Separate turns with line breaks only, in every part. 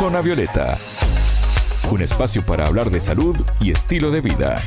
Zona Violeta, un espacio para hablar de salud y estilo de vida.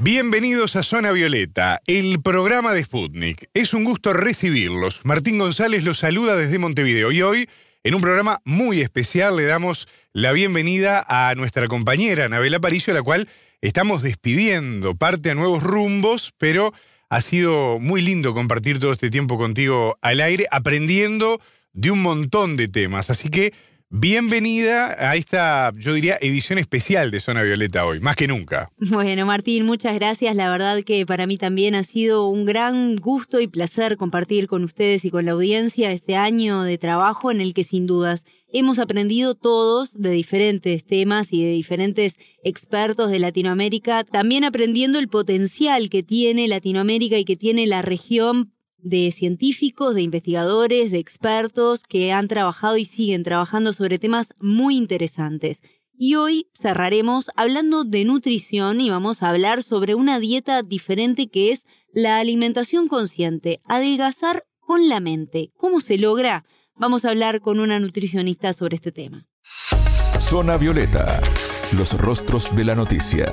Bienvenidos a Zona Violeta, el programa de Sputnik. Es un gusto recibirlos. Martín González los saluda desde Montevideo y hoy, en un programa muy especial, le damos la bienvenida a nuestra compañera Anabela Paricio, la cual estamos despidiendo, parte a nuevos rumbos, pero ha sido muy lindo compartir todo este tiempo contigo al aire, aprendiendo de un montón de temas. Así que Bienvenida a esta, yo diría, edición especial de Zona Violeta hoy, más que nunca.
Bueno, Martín, muchas gracias. La verdad que para mí también ha sido un gran gusto y placer compartir con ustedes y con la audiencia este año de trabajo en el que sin dudas hemos aprendido todos de diferentes temas y de diferentes expertos de Latinoamérica, también aprendiendo el potencial que tiene Latinoamérica y que tiene la región de científicos, de investigadores, de expertos que han trabajado y siguen trabajando sobre temas muy interesantes. Y hoy cerraremos hablando de nutrición y vamos a hablar sobre una dieta diferente que es la alimentación consciente, adelgazar con la mente. ¿Cómo se logra? Vamos a hablar con una nutricionista sobre este tema.
Zona Violeta, los rostros de la noticia.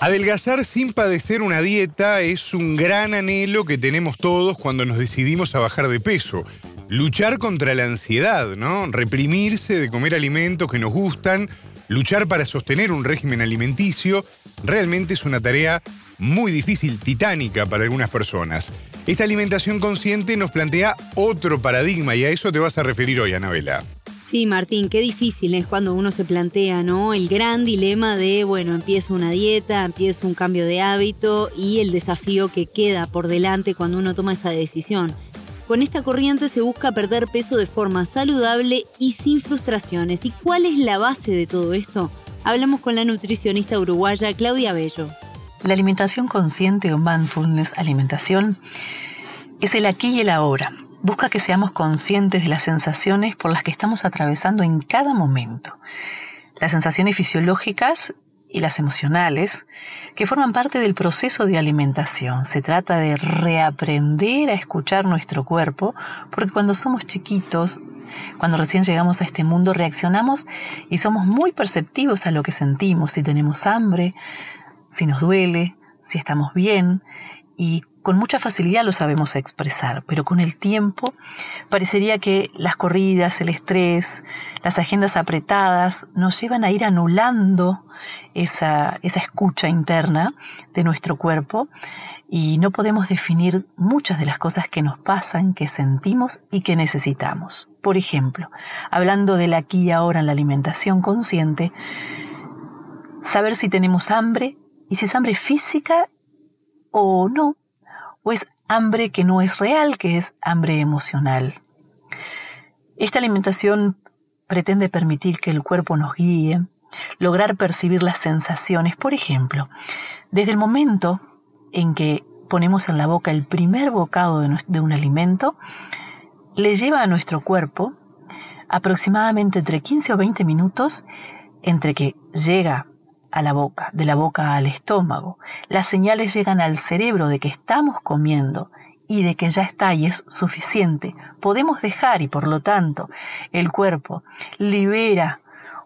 Adelgazar sin padecer una dieta es un gran anhelo que tenemos todos cuando nos decidimos a bajar de peso. Luchar contra la ansiedad, ¿no? Reprimirse de comer alimentos que nos gustan, luchar para sostener un régimen alimenticio, realmente es una tarea muy difícil, titánica para algunas personas. Esta alimentación consciente nos plantea otro paradigma y a eso te vas a referir hoy, Anabela.
Sí, Martín, qué difícil es cuando uno se plantea, ¿no? El gran dilema de, bueno, empiezo una dieta, empiezo un cambio de hábito y el desafío que queda por delante cuando uno toma esa decisión. Con esta corriente se busca perder peso de forma saludable y sin frustraciones. ¿Y cuál es la base de todo esto? Hablamos con la nutricionista uruguaya Claudia Bello.
La alimentación consciente o mindfulness alimentación es el aquí y el ahora busca que seamos conscientes de las sensaciones por las que estamos atravesando en cada momento. Las sensaciones fisiológicas y las emocionales, que forman parte del proceso de alimentación. Se trata de reaprender a escuchar nuestro cuerpo, porque cuando somos chiquitos, cuando recién llegamos a este mundo, reaccionamos y somos muy perceptivos a lo que sentimos, si tenemos hambre, si nos duele, si estamos bien, y con mucha facilidad lo sabemos expresar, pero con el tiempo parecería que las corridas, el estrés, las agendas apretadas nos llevan a ir anulando esa, esa escucha interna de nuestro cuerpo y no podemos definir muchas de las cosas que nos pasan, que sentimos y que necesitamos. Por ejemplo, hablando del aquí y ahora en la alimentación consciente, saber si tenemos hambre y si es hambre física o no, o es hambre que no es real, que es hambre emocional. Esta alimentación pretende permitir que el cuerpo nos guíe, lograr percibir las sensaciones. Por ejemplo, desde el momento en que ponemos en la boca el primer bocado de, un alimento, le lleva a nuestro cuerpo aproximadamente entre 15 o 20 minutos entre que llega a la boca, de la boca al estómago. Las señales llegan al cerebro de que estamos comiendo y de que ya está y es suficiente. Podemos dejar y por lo tanto el cuerpo libera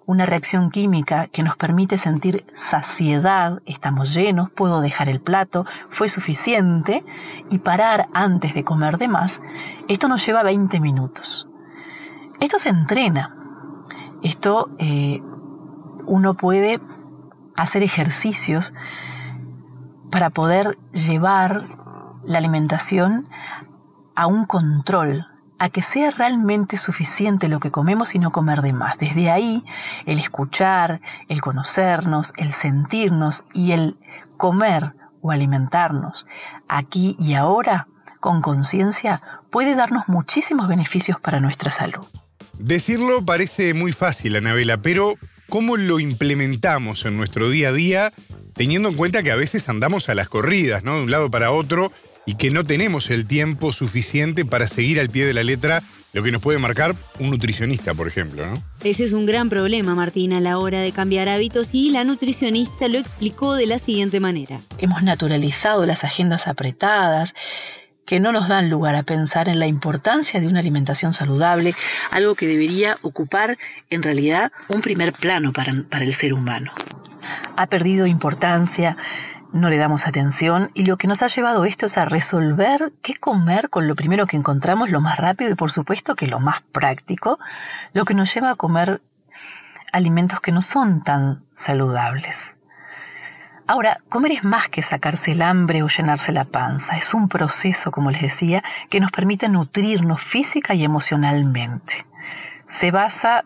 una reacción química que nos permite sentir saciedad, estamos llenos, puedo dejar el plato, fue suficiente y parar antes de comer de más. Esto nos lleva 20 minutos. Esto se entrena. Esto eh, uno puede hacer ejercicios para poder llevar la alimentación a un control, a que sea realmente suficiente lo que comemos y no comer de más. Desde ahí, el escuchar, el conocernos, el sentirnos y el comer o alimentarnos aquí y ahora con conciencia puede darnos muchísimos beneficios para nuestra salud.
Decirlo parece muy fácil, Anabela, pero ¿cómo lo implementamos en nuestro día a día teniendo en cuenta que a veces andamos a las corridas, ¿no? De un lado para otro y que no tenemos el tiempo suficiente para seguir al pie de la letra lo que nos puede marcar un nutricionista, por ejemplo, ¿no?
Ese es un gran problema, Martina, a la hora de cambiar hábitos y la nutricionista lo explicó de la siguiente manera.
Hemos naturalizado las agendas apretadas que no nos dan lugar a pensar en la importancia de una alimentación saludable, algo que debería ocupar en realidad un primer plano para, para el ser humano. Ha perdido importancia no le damos atención y lo que nos ha llevado esto es a resolver qué comer con lo primero que encontramos, lo más rápido y por supuesto que lo más práctico, lo que nos lleva a comer alimentos que no son tan saludables. Ahora, comer es más que sacarse el hambre o llenarse la panza, es un proceso, como les decía, que nos permite nutrirnos física y emocionalmente. Se basa,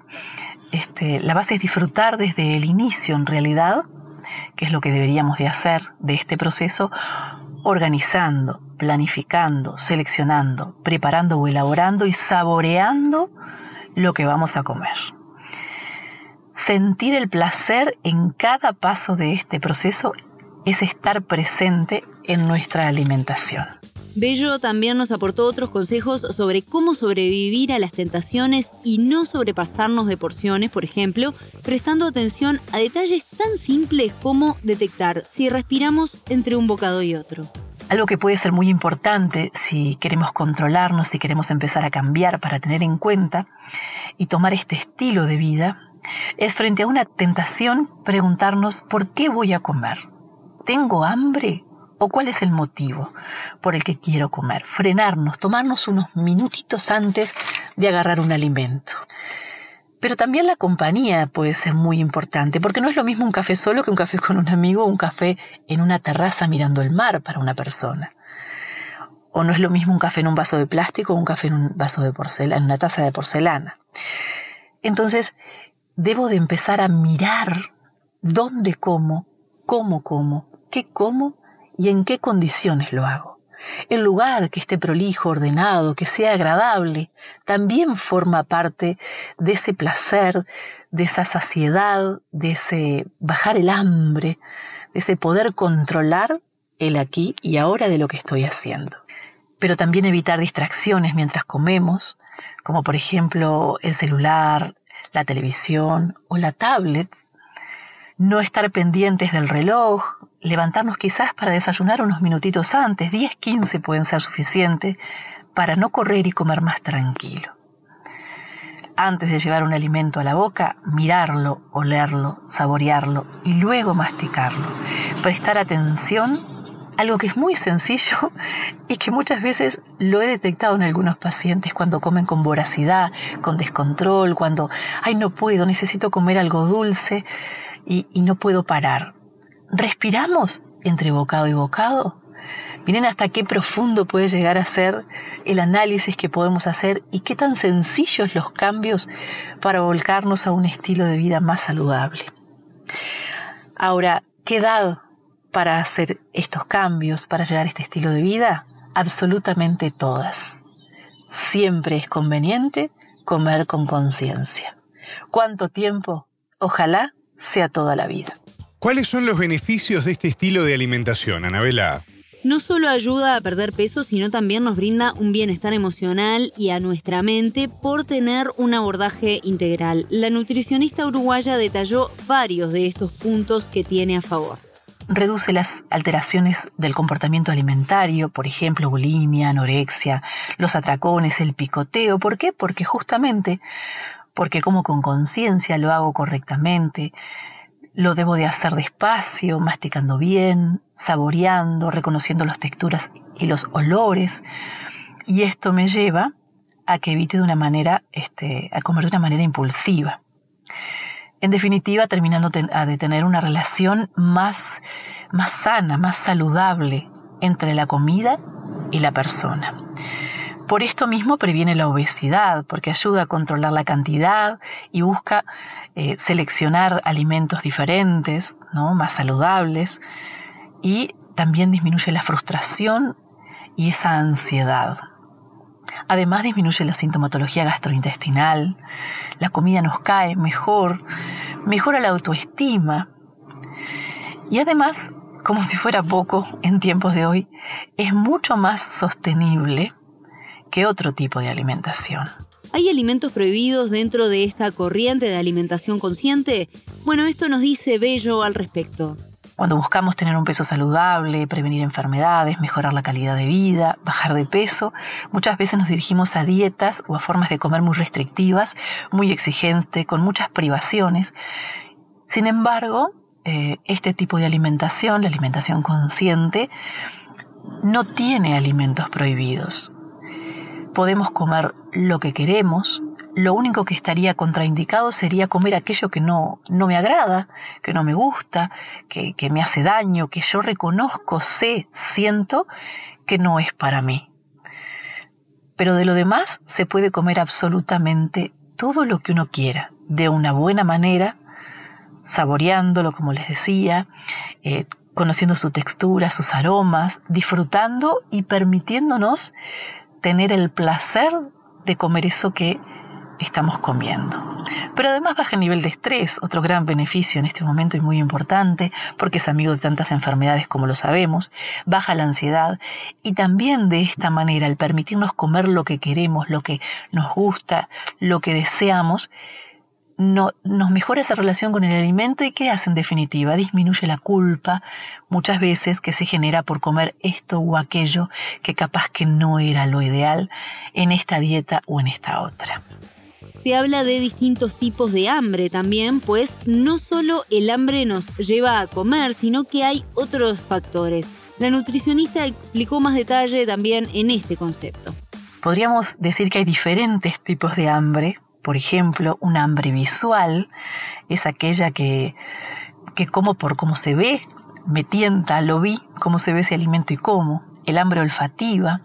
este, la base es disfrutar desde el inicio en realidad que es lo que deberíamos de hacer de este proceso, organizando, planificando, seleccionando, preparando o elaborando y saboreando lo que vamos a comer. Sentir el placer en cada paso de este proceso es estar presente en nuestra alimentación.
Bello también nos aportó otros consejos sobre cómo sobrevivir a las tentaciones y no sobrepasarnos de porciones, por ejemplo, prestando atención a detalles tan simples como detectar si respiramos entre un bocado y otro.
Algo que puede ser muy importante si queremos controlarnos, si queremos empezar a cambiar para tener en cuenta y tomar este estilo de vida, es frente a una tentación preguntarnos ¿por qué voy a comer? ¿Tengo hambre? o cuál es el motivo por el que quiero comer. Frenarnos, tomarnos unos minutitos antes de agarrar un alimento. Pero también la compañía puede ser muy importante, porque no es lo mismo un café solo que un café con un amigo o un café en una terraza mirando el mar para una persona. O no es lo mismo un café en un vaso de plástico o un café en un vaso de porcelana, en una taza de porcelana. Entonces, debo de empezar a mirar dónde como, cómo como, qué como y en qué condiciones lo hago. El lugar que esté prolijo, ordenado, que sea agradable, también forma parte de ese placer, de esa saciedad, de ese bajar el hambre, de ese poder controlar el aquí y ahora de lo que estoy haciendo. Pero también evitar distracciones mientras comemos, como por ejemplo el celular, la televisión o la tablet, no estar pendientes del reloj, levantarnos quizás para desayunar unos minutitos antes, 10, 15 pueden ser suficientes, para no correr y comer más tranquilo. Antes de llevar un alimento a la boca, mirarlo, olerlo, saborearlo y luego masticarlo. Prestar atención, algo que es muy sencillo y que muchas veces lo he detectado en algunos pacientes cuando comen con voracidad, con descontrol, cuando, ay, no puedo, necesito comer algo dulce y, no puedo parar. ¿Respiramos entre bocado y bocado? Miren hasta qué profundo puede llegar a ser el análisis que podemos hacer y qué tan sencillos los cambios para volcarnos a un estilo de vida más saludable. Ahora, ¿qué edad para hacer estos cambios, para llegar a este estilo de vida? Absolutamente todas. Siempre es conveniente comer con conciencia. ¿Cuánto tiempo? Ojalá sea toda la vida.
¿Cuáles son los beneficios de este estilo de alimentación, Anabela?
No solo ayuda a perder peso, sino también nos brinda un bienestar emocional y a nuestra mente por tener un abordaje integral. La nutricionista uruguaya detalló varios de estos puntos que tiene a favor.
Reduce las alteraciones del comportamiento alimentario, por ejemplo, bulimia, anorexia, los atracones, el picoteo. ¿Por qué? Porque justamente porque como con conciencia lo hago correctamente, lo debo de hacer despacio, masticando bien, saboreando, reconociendo las texturas y los olores, y esto me lleva a que evite de una manera, este, a comer de una manera impulsiva. En definitiva, terminando de tener una relación más, más sana, más saludable entre la comida y la persona. Por esto mismo previene la obesidad, porque ayuda a controlar la cantidad y busca eh, seleccionar alimentos diferentes, ¿no? más saludables, y también disminuye la frustración y esa ansiedad. Además disminuye la sintomatología gastrointestinal, la comida nos cae mejor, mejora la autoestima y además, como si fuera poco en tiempos de hoy, es mucho más sostenible que otro tipo de alimentación.
¿Hay alimentos prohibidos dentro de esta corriente de alimentación consciente? Bueno, esto nos dice Bello al respecto.
Cuando buscamos tener un peso saludable, prevenir enfermedades, mejorar la calidad de vida, bajar de peso, muchas veces nos dirigimos a dietas o a formas de comer muy restrictivas, muy exigentes, con muchas privaciones. Sin embargo, eh, este tipo de alimentación, la alimentación consciente, no tiene alimentos prohibidos. Podemos comer lo que queremos, lo único que estaría contraindicado sería comer aquello que no, no me agrada, que no me gusta, que, que me hace daño, que yo reconozco, sé, siento que no es para mí. Pero de lo demás se puede comer absolutamente todo lo que uno quiera, de una buena manera, saboreándolo, como les decía, eh, conociendo su textura, sus aromas, disfrutando y permitiéndonos tener el placer de comer eso que estamos comiendo. Pero además baja el nivel de estrés, otro gran beneficio en este momento y muy importante, porque es amigo de tantas enfermedades como lo sabemos, baja la ansiedad y también de esta manera, al permitirnos comer lo que queremos, lo que nos gusta, lo que deseamos, no, nos mejora esa relación con el alimento y ¿qué hace en definitiva? Disminuye la culpa muchas veces que se genera por comer esto o aquello que capaz que no era lo ideal en esta dieta o en esta otra.
Se habla de distintos tipos de hambre también, pues no solo el hambre nos lleva a comer, sino que hay otros factores. La nutricionista explicó más detalle también en este concepto.
Podríamos decir que hay diferentes tipos de hambre, por ejemplo, un hambre visual es aquella que, que como por cómo se ve, me tienta, lo vi, cómo se ve ese alimento y cómo. El hambre olfativa,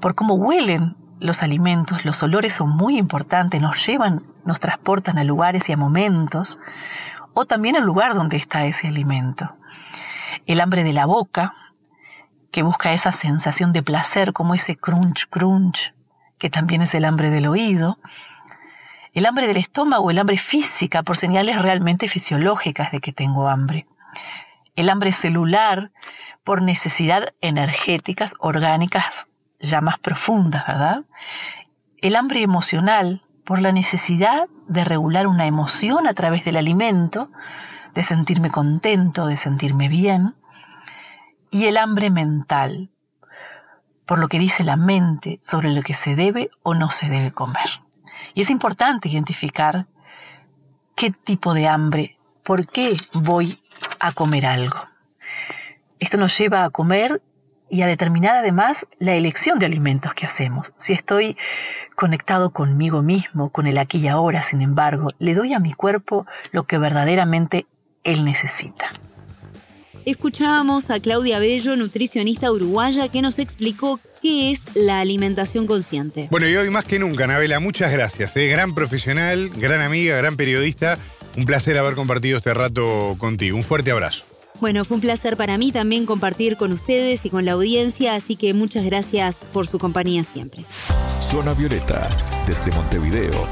por cómo huelen los alimentos, los olores son muy importantes, nos llevan, nos transportan a lugares y a momentos, o también al lugar donde está ese alimento. El hambre de la boca, que busca esa sensación de placer, como ese crunch, crunch, que también es el hambre del oído, el hambre del estómago, el hambre física, por señales realmente fisiológicas de que tengo hambre. El hambre celular, por necesidad energéticas, orgánicas, ya más profundas, ¿verdad? El hambre emocional, por la necesidad de regular una emoción a través del alimento, de sentirme contento, de sentirme bien. Y el hambre mental, por lo que dice la mente sobre lo que se debe o no se debe comer. Y es importante identificar qué tipo de hambre, por qué voy a comer algo. Esto nos lleva a comer y a determinar además la elección de alimentos que hacemos. Si estoy conectado conmigo mismo, con el aquí y ahora, sin embargo, le doy a mi cuerpo lo que verdaderamente él necesita.
Escuchábamos a Claudia Bello, nutricionista uruguaya, que nos explicó qué es la alimentación consciente.
Bueno, y hoy más que nunca, Anabela, muchas gracias. ¿eh? Gran profesional, gran amiga, gran periodista. Un placer haber compartido este rato contigo. Un fuerte abrazo.
Bueno, fue un placer para mí también compartir con ustedes y con la audiencia, así que muchas gracias por su compañía siempre.
Zona Violeta, desde Montevideo,